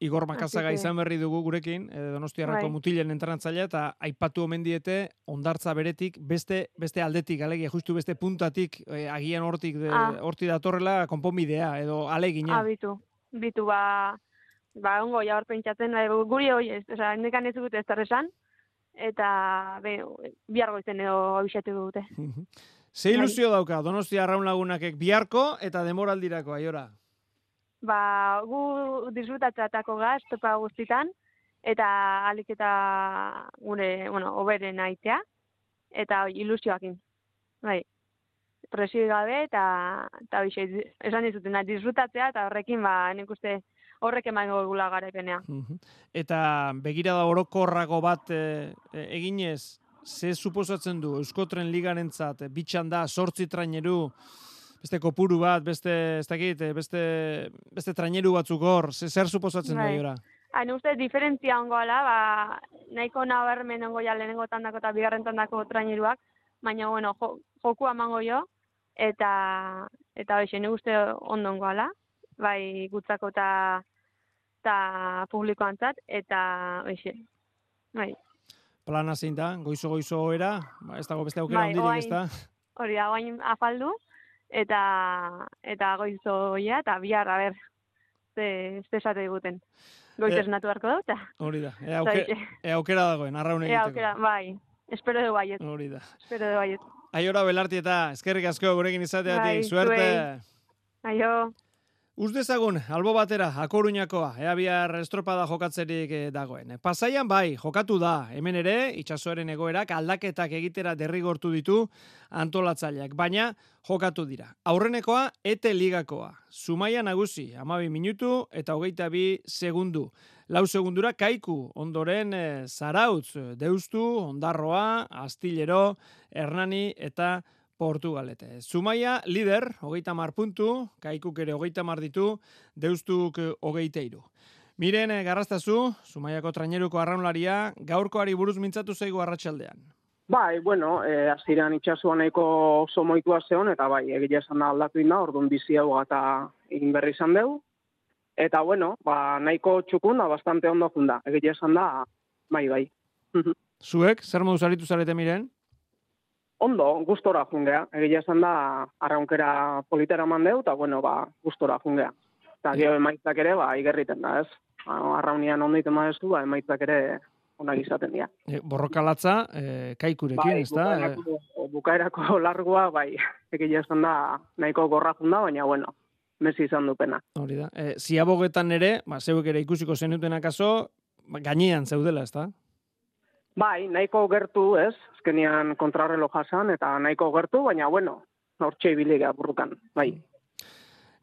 Igor Makazaga izan berri dugu gurekin, eh, Donostiarrako bai. mutilen entrenatzailea eta aipatu omen diete ondartza beretik beste beste aldetik alegia justu beste puntatik eh, agian hortik de, ah. horti datorrela konponbidea edo alegina. Ah, bitu. Bitu ba ba ongo ja hor pentsatzen eh, guri hoi ez, osea, nekan ez dut ez esan eta be bihar goizen edo abixatu dute. Ze bai. ilusio dauka, donostia arraun lagunakek biharko eta demoraldirako, aiora? Ba, gu disfrutatzatako gaz, topa guztitan, eta alik eta gure, bueno, oberen aitea, eta ilusioakin. Bai, presio gabe, eta, eta bixe, esan dizuten, disfrutatzea, eta horrekin, ba, nik uste, horrek eman gula garaipenea. Eta begirada orokorrago bat e, eginez, ze suposatzen du Euskotren ligarentzat bitxan da sortzi traineru beste kopuru bat, beste, ez dakit, eh, beste, beste traineru batzuk hor, ze- zer suposatzen Bai. da ora? Hain uste diferentzia ongoala, ba, nahiko nabarmen ongo ja lehenengo tandako eta bigarren tandako traineruak, baina, bueno, jo, joku amango jo, eta, eta hoxe, nik uste ondo ongoala, bai gutzako eta eta publikoantzat, eta hoxe, bai. Plana zein da, goizo goizo era, ba, ez dago beste aukera Bai, handirik, ez da? Hori da, guain afaldu, eta, eta goizoia, eta bihar, a ber, ze, ze esate diguten. Goiz Eh, esnatu beharko dut, eta... Hori da, ea, auke, ea aukera dagoen, arraun Ea egiteko. aukera, bai, espero du baiet. Hori da. Espero du baiet. Aiora belarti eta eskerrik asko gurekin izateatik, Bai, suerte! zuei. Aio. Uz dezagun, albo batera, akoruñakoa, ea bihar estropada jokatzerik eh, dagoen. Pasaian bai, jokatu da, hemen ere, itxasoaren egoerak aldaketak egitera derrigortu ditu antolatzaileak, baina jokatu dira. Aurrenekoa, ete ligakoa. Zumaia nagusi, amabi minutu eta hogeita bi segundu. Lau segundura kaiku, ondoren eh, zarautz, eh, deustu, ondarroa, astillero, hernani eta Portugalete. Zumaia, lider, hogeita mar puntu, kaikuk ere hogeita mar ditu, deustuk eh, hogeita iru. Miren, eh, garrastazu, Zumaiako traineruko arraunlaria, gaurkoari buruz mintzatu zaigu arratsaldean. Bai, bueno, eh, aziran itxasua nahiko oso moitua zeon, eta bai, egia esan da aldatu inda, orduan bizi hau eta egin berri izan deu. Eta bueno, ba, nahiko txukun da, bastante ondo junda. Egia esan da, bai, bai. Zuek, zer moduz aritu zarete miren? Ondo, gustora jungea. Egia esan da, arraunkera politera mandeu, eta bueno, ba, gustora jungea. Eta gero emaitzak ere, ba, igerriten da, ez? Ba, Arraunian ondo iten badezu, ba, emaitzak ere onak izaten dira. E, borrokalatza, e, kaikurekin, ez da? bukaerako, bukaerako largoa, bai, egia esan da, nahiko gorra junda, baina, bueno, mezi izan dupena. Hori da. E, ziabogetan ere, ba, zeuek ere ikusiko zenuten akaso, ba, gainean zeudela, ez da? Bai, nahiko gertu, ez? Azkenian kontrarrelo jasan, eta nahiko gertu, baina, bueno, hortxe gara burrukan, bai.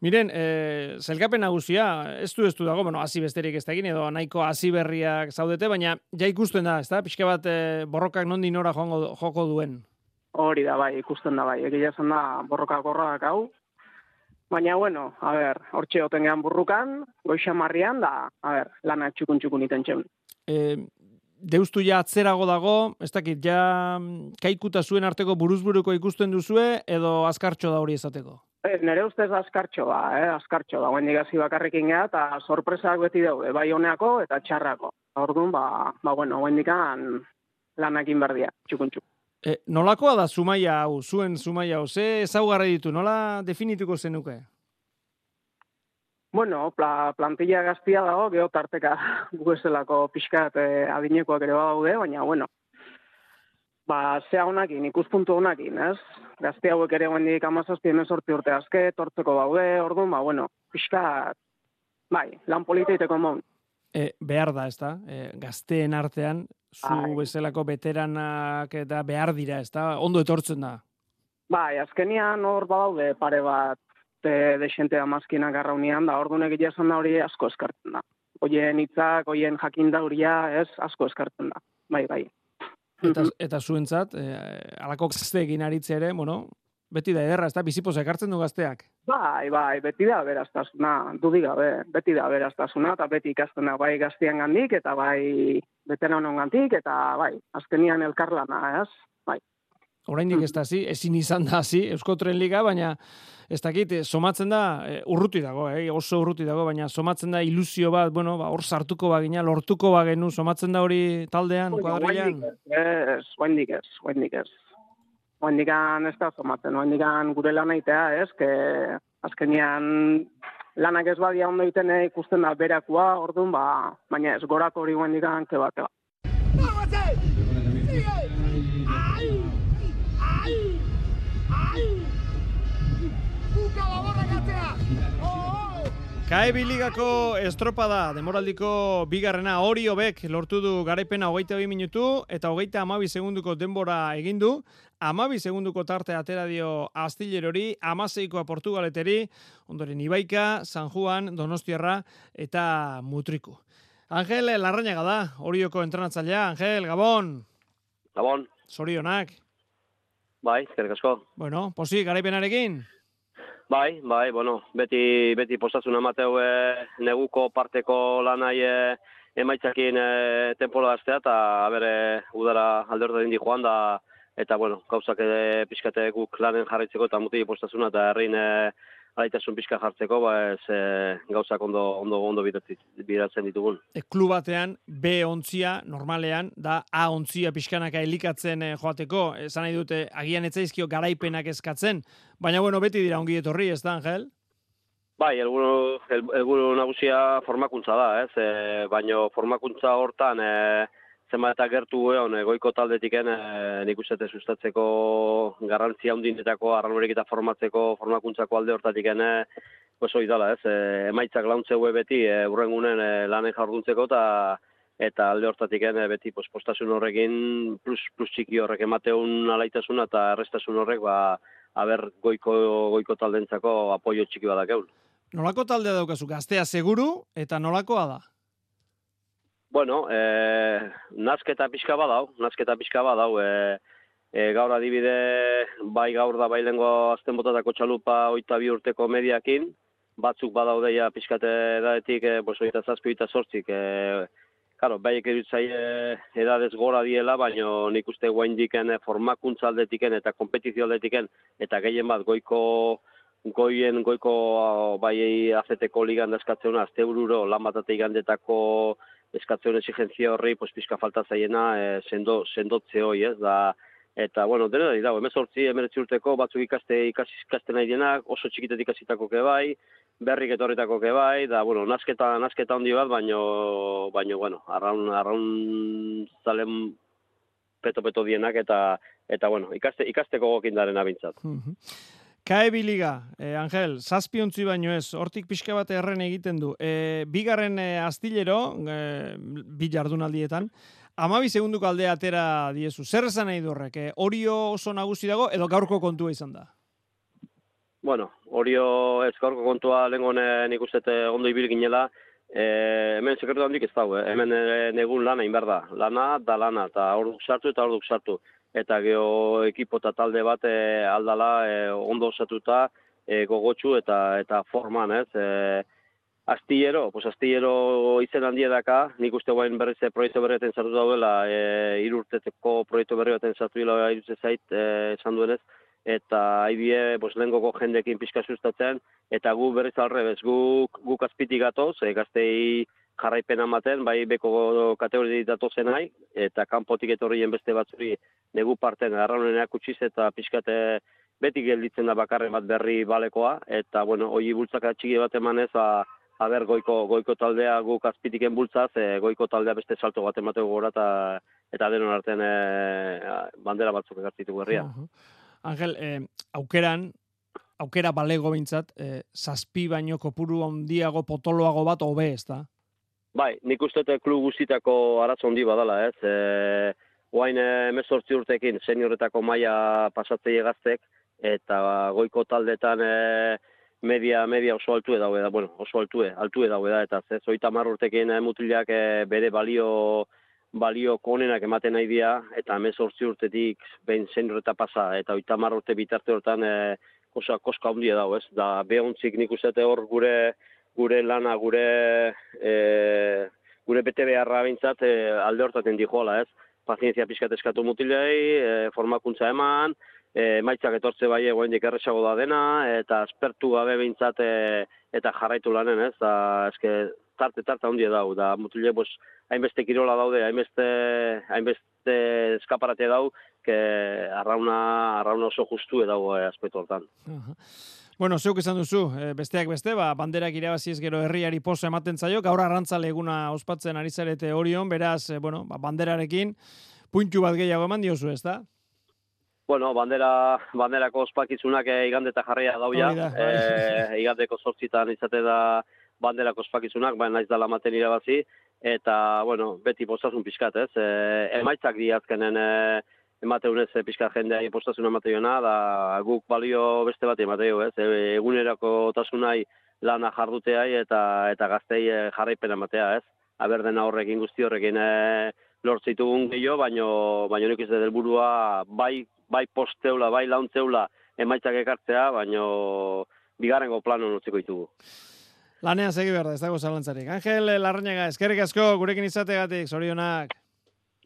Miren, e, zelkapen nagusia, ez du ez du dago, bueno, hasi besterik ez da egin, edo nahiko hasi berriak zaudete, baina ja ikusten da, ez da? Pixka bat e, borrokak nondi nora joango, joko duen. Hori da, bai, ikusten da, bai. Egia esan da, borroka gorrak hau. Baina, bueno, a ber, hortxe oten burrukan, goixamarrian, da, a ber, lana txukun txukun iten txeun. E, deustu ja atzerago dago, ez dakit, ja mm, kaikuta zuen arteko buruzburuko ikusten duzue, edo azkartxo da hori esateko? E, nere ustez askartxo da, eh, askartxo da, guen digasi bakarrekin geha, eta sorpresak beti daude, bai honeako eta txarrako. Orduan, ba, ba bueno, guen dikan lanakin berdia, txukun txukun. E, nolakoa da Zumaia hau, zuen Zumaia hau, ze ezaugarri ditu, nola definituko zenuke? Bueno, pla, plantilla gaztia dago, geho tarteka guezelako pixkat eh, adinekoak ere badaude, baina, bueno, ba, zea honakin, ikuspuntu honakin, ez? Gazte hauek ere guendik amazazpi emezortzi urte azke, tortzeko daude, orduan, ba, bueno, pixkat, bai, lan politeiteko mon. E, behar da, ez da? E, gazteen artean, zu Ai. bezalako veteranak eta behar dira, ez da? Ondo etortzen da. Bai, azkenian hor badaude pare bat de, de xente amazkinak arraunian, da orduan egitea esan da hori asko eskartzen da. Oien hitzak, oien jakin dauria, ez, asko eskartzen da. Bai, bai. Eta, eta zuentzat, e, alako gazteekin aritze ere, bueno, beti da ederra, ez da? Bizipoza ekartzen du gazteak. Bai, bai, beti da beraztasuna, dudik gabe, beti da beraztasuna, eta beti ikasten da bai gaztian gandik, eta bai veteranon gandik, eta bai, azkenian elkarlana, ez? Bai. Oraindik ez da hasi, ezin izan da hasi Eusko Tren Liga, baina ez dakit, eh, somatzen da, eh, urruti dago, eh, oso urruti dago, baina somatzen da ilusio bat, bueno, ba, hor sartuko bagina, lortuko bagenu, somatzen da hori taldean, kuadrilan. Ez, guaindik ez, guaindik ez. Guaindikan ez da somatzen, guaindikan gure lan aitea, ez, que azkenian lanak ez badia ondo egiten eh, ikusten da berakua, orduan, ba, baina ez, gorako hori guaindikan, keba, keba. Kae Biligako estropada, demoraldiko bigarrena hori hobek lortu du garaipena hogeita bi minutu eta hogeita amabi segunduko denbora egin du. Amabi segunduko tarte atera dio Astillerori, amaseikoa Portugaleteri, ondoren Ibaika, San Juan, Donostiarra eta Mutriku. Angel Larrañaga da, horioko entrenatzailea. Angel, Gabon, Gabon, zorionak. bai, eskerrik asko. Bueno, posi, garaipenarekin. Bai, bai, bueno, beti, beti postasun amateu e, neguko parteko lanai e, emaitzakin e, tempola astea, eta bere udara alde hori dindi joan da, eta bueno, gauzak e, pixkate guk lanen jarraitzeko eta muti postasuna, eta herrin e, alaitasun pixka jartzeko, ba ez e, gauzak ondo, ondo, ondo biratzen ditugun. E, klub batean, B ontzia, normalean, da A ontzia pixkanaka elikatzen e, joateko, esan nahi dute, agian etzaizkio garaipenak eskatzen, baina bueno, beti dira ongi etorri, ez da, Angel? Bai, elburu, elburu nagusia formakuntza da, ez? E, baina formakuntza hortan, e, zenbat eta gertu egon goiko taldetiken e, nik uste sustatzeko garrantzia hundinetako arranorik eta formatzeko formakuntzako alde hortatik ene oso idala, ez? E, emaitzak launtze beti e, urrengunen e, lanen jarduntzeko eta eta alde hortatik ene beti pues, postasun horrekin plus, plus txiki horrek emateun alaitasuna eta errestasun horrek ba, haber goiko, goiko taldentzako apoio txiki badak egun. Nolako taldea daukazu, gaztea seguru eta nolakoa da? Bueno, e, nazketa pixka badau, nazketa pixka badau, e, e, gaur adibide, bai gaur da bailengo azten botatako txalupa oita bi urteko mediakin, batzuk badaudeia pixkate edaetik, e, bos, oita zazpi, oita sortzik, e, Claro, bai ekirutzai edadez gora diela, baina nik uste guain diken formakuntza aldetiken eta kompetizio aldetiken, eta gehien bat goiko goien goiko bai azeteko ligan dazkatzen azte bururo, lan batate igandetako eskatzen exigentzia horri, pues, pizka falta zaiena, e, sendo, sendotze hoi, ez, da, eta, bueno, dena da, dago, emezortzi, emeretzi urteko, batzuk ikaste, ikasi, ikaste nahi dienak, oso txikitetik ikasitako bai, berrik etorritako bai, da, bueno, nasketa, nasketa handi bat, baino, baino, bueno, arraun, arraun zalen peto-peto dienak, eta, eta, bueno, ikaste, ikasteko gokindaren abintzat. Kae biliga, eh, Angel, zazpiontzi baino ez, hortik pixka bat erren egiten du. Eh, bigarren eh, astillero, eh, bi jardunaldietan, amabi segunduko aldea atera diezu. Zer esan nahi durrek? Eh, orio oso nagusi dago edo gaurko kontua izan da? Bueno, orio ez gaurko kontua lehen nik uste ondo ibil ginela, eh, hemen sekretu handik ez dago, eh? hemen eh, negun lana inberda. Lana da lana, eta orduk sartu eta orduk sartu eta geho ekipo eta talde bat e, aldala e, ondo osatuta e, gogotsu eta eta forman, ez? E, astillero, pues astillero izen handia daka, nik uste guain berriz proiektu berri baten zartu daudela, e, irurteteko proiektu berri baten zartu dila irutze zait, esan duenez, eta haibie, pues, lehen gogo jendekin pixka sustatzen, eta gu berriz alrebez, guk, guk azpitik gatoz, e, gaztei jarraipen amaten, bai beko kategori datozen nahi, eta kanpotik etorrien beste batzuri negu parten arraunenak utziz eta pixkate beti gelditzen da bakarren bat berri balekoa, eta bueno, hoi bultzaka txiki bat emanez, a, ba, a goiko, goiko taldea guk azpitiken bultzaz, e, goiko taldea beste salto bat emateko gora, eta, eta denon artean e, bandera batzuk egartitu berria. Angel, e, aukeran, aukera balego bintzat, e, zazpi baino kopuru handiago potoloago bat hobe ez da? Bai, nik uste klub guztitako arazo handi badala, ez. E, Oain emezortzi urtekin senioretako maila pasatzei gaztek, eta goiko taldetan e, media, media oso altu edaue da, bueno, oso altu altu edaue da, eta ez, oita urtekin e, mutilak e, bere balio balio konenak ematen nahi dira, eta emezortzi urtetik behin senioreta pasa, eta oita urte bitarte hortan e, kosa, koska handia dago, ez? Da, behontzik nik uste hor gure gure lana, gure e, gure bete beharra bintzat e, alde hortaten dijoala, ez? Pazientzia pixkat eskatu mutilei, e, formakuntza eman, e, maitzak etortze bai egoen erresago da dena, eta aspertu gabe behintzat e, eta jarraitu lanen, ez, da, eske, tarte, tarte handie dau, da mutile, bos, hainbeste kirola daude, hainbeste, hainbeste eskaparate dau, que arrauna, arrauna oso justu edau e, aspektu hortan. Bueno, zeuk esan duzu, e, besteak beste, ba, banderak irabazi ez gero herriari poso ematen zaio, gaur arrantzale eguna ospatzen ari zarete orion, beraz, e, bueno, ba, banderarekin, puntu bat gehiago eman diozu, ez da? Bueno, bandera, banderako ospakizunak e, igandeta jarria dauia, bai. e, igandeko sortzitan izate da banderako ospakizunak, baina naiz dala maten irabazi, eta, bueno, beti postasun pixkat, ez? E, emaitzak di azkenen, e, emateunez e, pixka jendea ipostazuna emateuna, da guk balio beste bat emateu, ez? E, egunerako tasunai lana jarduteai eta eta gaztei e, jarraipen ematea, ez? Aber dena horrekin guzti horrekin e, lortzitugun gehiago, baino, baino nik izan delburua bai, bai posteula, bai launtzeula emaitzak ekartzea, baino bigarrengo planon utziko ditugu. Lanean segi behar da, ez dago zalantzarik. Angel Larrañaga, eskerrik asko, gurekin izategatik, zorionak.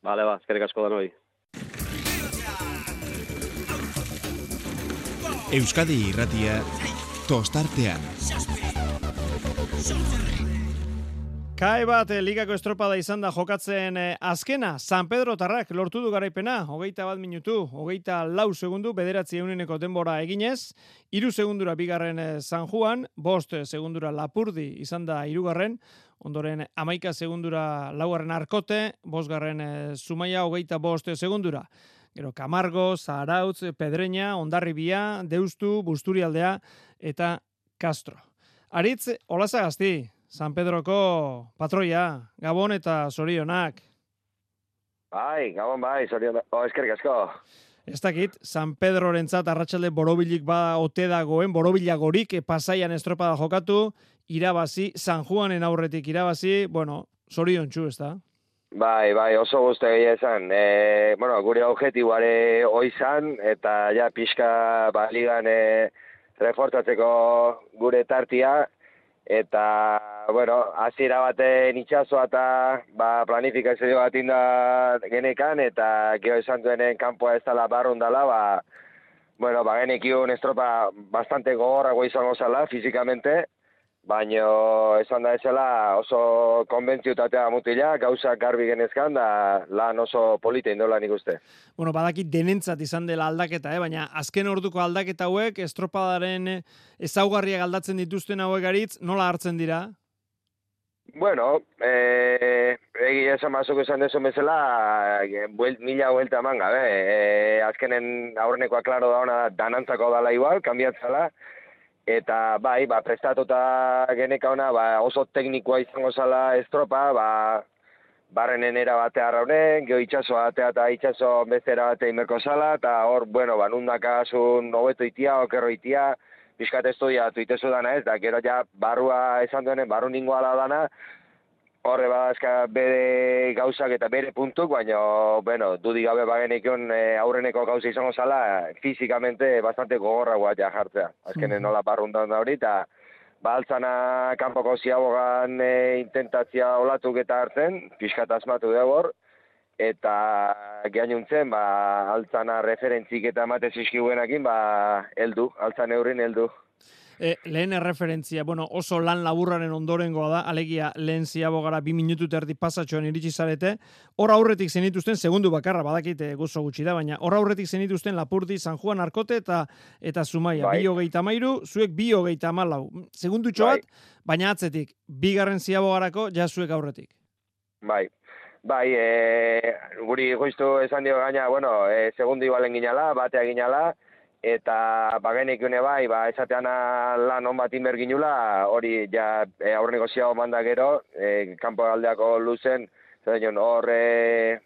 Bale, ba, eskerrik asko da noi. Euskadi irratia tostartean. Kae bat eh, ligako estropada izan da jokatzen eh, azkena, San Pedro Tarrak lortu du garaipena, hogeita bat minutu, hogeita lau segundu, bederatzi euneneko denbora eginez, iru segundura bigarren eh, San Juan, bost segundura Lapurdi izan da irugarren, ondoren amaika segundura laugarren Arkote, bosgarren Zumaia, hogeita bost segundura. Gero Camargo, Zarautz, Pedreña, Ondarribia, Deustu, Busturialdea eta Castro. Aritz, olaza gazti, San Pedroko patroia, Gabon eta Zorionak. Bai, gabon bai, zorionak. Oh, eskerrik asko. Ez dakit, San Pedrorentzat arratsalde borobilik ba ote dagoen, borobilagorik pasaian estropada jokatu, irabazi, San Juanen aurretik irabazi, bueno, zorion txu, ez da? Bai, bai, oso guzti egia esan. E, bueno, gure objetiboare oizan, eta ja pixka ba, ligan e, refortatzeko gure tartia, eta, bueno, hasiera baten itxasoa eta ba, planifikazio bat inda genekan, eta gero esan duenen kanpoa ez dala barrun dala, ba, bueno, ba, genekiun estropa bastante gogorrago izango zala, fizikamente, baino esan da ezela oso konbentziutatea mutila, gauza garbi genezkan, da lan oso polite indola nik uste. Bueno, badakit denentzat izan dela aldaketa, eh? baina azken orduko aldaketa hauek, estropadaren ezaugarriak aldatzen dituzten hauek garitz, nola hartzen dira? Bueno, eh, egi esan bazuk esan dezu bezala, eh, buelt, mila vuelta eman gabe. Eh, azkenen aurrenekoa klaro da ona danantzako dala igual, kambiatzala, eta bai, ba, prestatuta geneka ona, ba, oso teknikoa izango zala estropa, ba, barrenen era batea raunen, geho itxaso batea eta itxaso bezera batea imerko zala, eta hor, bueno, ba, nundakasun hobeto itia, okerro itia, pixkat estudiatu itezu dana ez, da, gero ja, barrua esan duenen, barru ningoa da dana, horre badazka bere gauzak eta bere puntuk, baina, bueno, dudik gabe bagenikon e, aurreneko gauza izango zala, fizikamente bastante gogorra guat ja jartzea. Azkenen nola barrundan da hori, eta baltzana kanpoko ziabogan e, intentatzia olatuk eta hartzen, pixkat asmatu dugu hor, eta gehainuntzen, ba, altzana referentzik eta emate zizkiguenakin, ba, eldu, altzan eurin eldu. E, lehen erreferentzia, bueno, oso lan laburraren ondorengoa da, alegia lehen ziabogara bi minutu terdi pasatxoan iritsi zarete, hor aurretik zenituzten, segundu bakarra, badakite guzo gutxi da, baina hor aurretik zenituzten Lapurdi, San Juan Arkote eta eta Zumaia, Bai. bi hogeita mairu, zuek bi hogeita amalau. Segundu bat, baina atzetik, bigarren ziabogarako ja zuek aurretik. Bai, bai, e, guri goiztu esan dio gaina, bueno, e, segundo ibalen ginala, batea ginala, eta bagenik une bai, ba, esatean lan on bat inber ginula, hori ja e, aurreneko ziago manda gero, e, kanpo aldeako luzen, dion, hor e,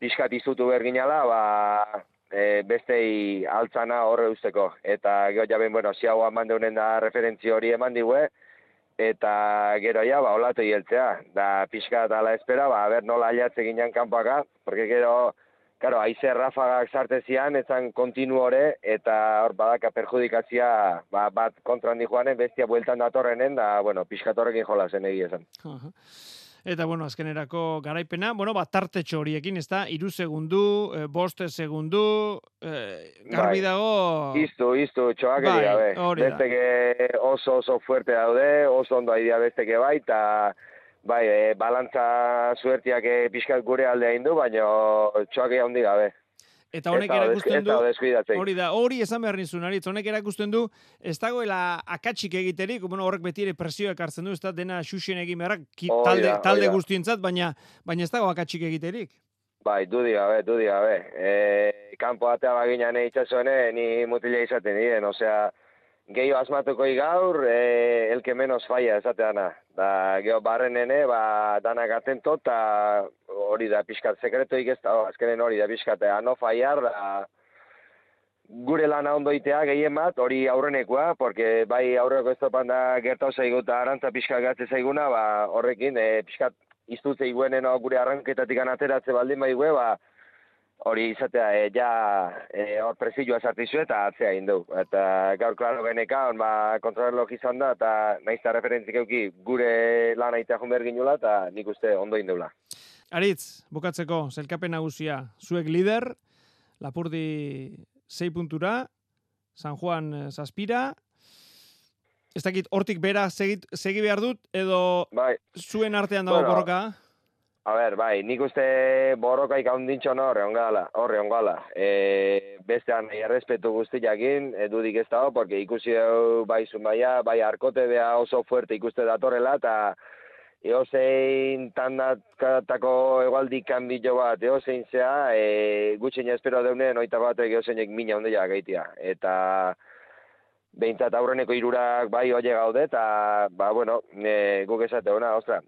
pixkat izutu behar ginala, ba, e, bestei altzana horre usteko. Eta gero jaben, bueno, ziago eman deunen da referentzi hori eman digue, eta gero ja, ba, olatu hieltzea. Da, pixka eta ala espera, ba, ber, nola aliatze ginen kanpoaka, porque gero, Claro, aize rafagak sarte zian, etzan kontinu hore, eta hor badaka perjudikazia ba, bat kontra handi joanen, bestia bueltan datorrenen, da, bueno, pixkatorrekin jola zen egia esan. Aha. Eta, bueno, azkenerako garaipena, bueno, bat tartetxo horiekin, ez da, iru segundu, eh, boste segundu, eh, garbi Bai. dago... Iztu, iztu, txoak Bai, hori da. Besteke oso oso fuerte daude, oso ondo aidea besteke bai, eta bai, e, balantza suertiak e, pixkat gure aldea indu, baina txoak handi gabe. Eta honek erakusten du, hori da, hori esan behar nizun, aritz, honek erakusten du, ez dagoela akatsik egiterik, bueno, horrek beti ere presioa ekartzen du, ez da dena xuxen egin beharrak, ki- Hori talde, talde guztientzat, baina, baina ez dago akatsik egiterik. Bai, dudi gabe, dudi gabe. E, kanpo atea baginan itxasuene, ni mutila izaten diren, osea, gehiago asmatuko gaur, e, elke menos falla esateana. Da, geho barrenene, ba, danak atento, eta hori da pixkat sekretoik ez da, oh, azkenen hori da pixkat, eh, no fallar, da, gure lana ondo itea gehien bat, hori aurrenekoa, porque bai aurreko ez topan da gertau zaigu eta arantza pixka gatze zaiguna, ba, horrekin, e, pixkat iztutze iguenen gure arranketatik ateratze baldin baigue, ba, hori izatea, e, ja, e, hor presioa sartizu eta atzea egin du. Eta gaur, klaro, geneka, on, ba, kontrarloj izan da, eta nahiz eta referentzik euki gure lan aitea jun behar ginula, eta nik uste ondo indula. Aritz, bukatzeko, zelkapen nagusia, zuek lider, Lapurdi 6 puntura, San Juan eh, Zaspira, ez dakit, hortik bera segi, segi behar dut, edo bai. zuen artean dago Bueno, borroka? A ber, bai, nik uste borroka ikaundintxon horre ongala, horre ongala. E, bestean errespetu guzti jakin, edudik ez dago, porque ikusi hau bai zumaia, bai arkote bea oso fuerte ikuste datorrela, eta eozein tandatako egualdik kanbilo bat, eozein zea, e, gutxin espero deunen, oita bat eozeinek mina ondela gaitia. Eta behintzat aurreneko irurak bai oie gaude, eta, ba, bueno, e, guk esate hona, ostra,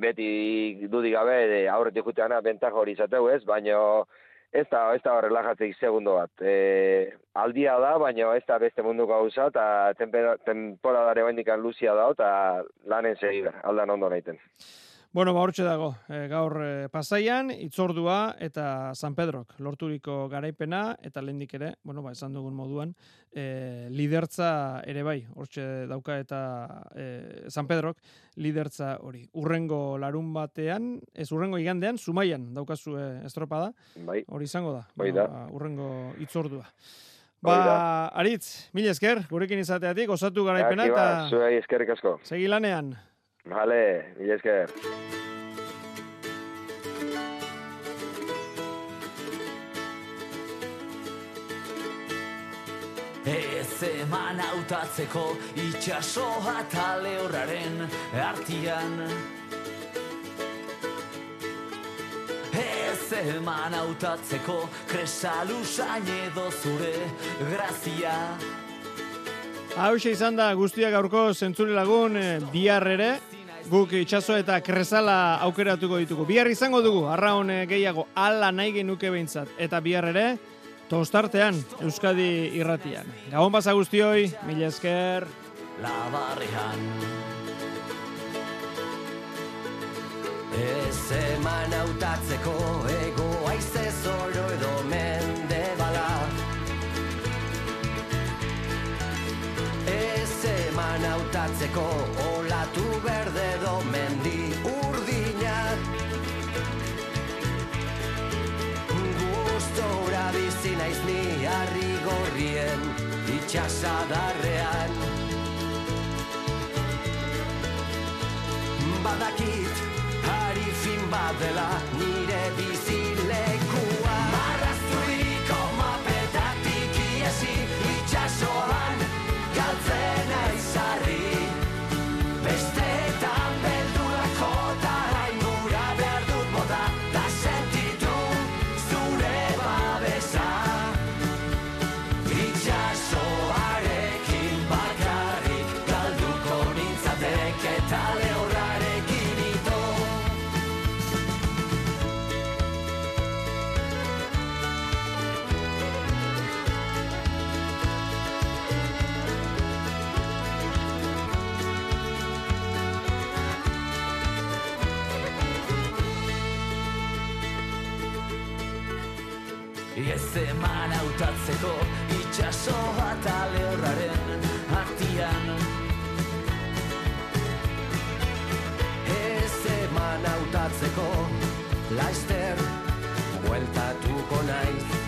beti dudik gabe aurretik juteana bentak hori izateu ez, baino ez da, ez da relajatzeik segundo bat. E, aldia da, baino ez da beste mundu gauza, eta temporadare baindikan luzia da, eta lanen segida, aldan ondo naiten. Bueno, ba, hortxe dago, e, gaur e, pasaian, itzordua eta San Pedrok, lorturiko garaipena, eta lehendik ere, bueno, ba, esan dugun moduan, e, lidertza ere bai, hortxe dauka eta e, San Pedrok, lidertza hori. Urrengo larun batean, ez urrengo igandean, sumaian daukazu e, estropada, bai. hori izango da, bai da. Ba, urrengo itzordua. Ba, Aritz, mil esker, gurekin izateatik, osatu garaipena, Aki, ba, eta zuei eskerrik asko. segi lanean. Vale, mila esker. Ez eman hautatzeko itxasoa eta lehorraren artian Ez eman hautatzeko kresalusain edo zure grazia Hau izan da guztia gaurko zentzure lagun eh, bihar ere, guk itxaso eta kresala aukeratuko ditugu. Bihar izango dugu, arraun eh, gehiago ala nahi genuke behintzat. Eta bihar ere, tostartean, Euskadi irratian. Gabon basa guztioi, mila esker. labarrean Ez eman hautatzeko ego aize zoro edo hautatzeko olatu berde edo mendi urdina. Gustora bizi naiz ni harri gorrien itxasadarrean. Badakit, hari fin badela nire bizilekua Ez eman autatzeko itxaso bat alerraren artian Ez eman autatzeko laister Hueltatuko naiz.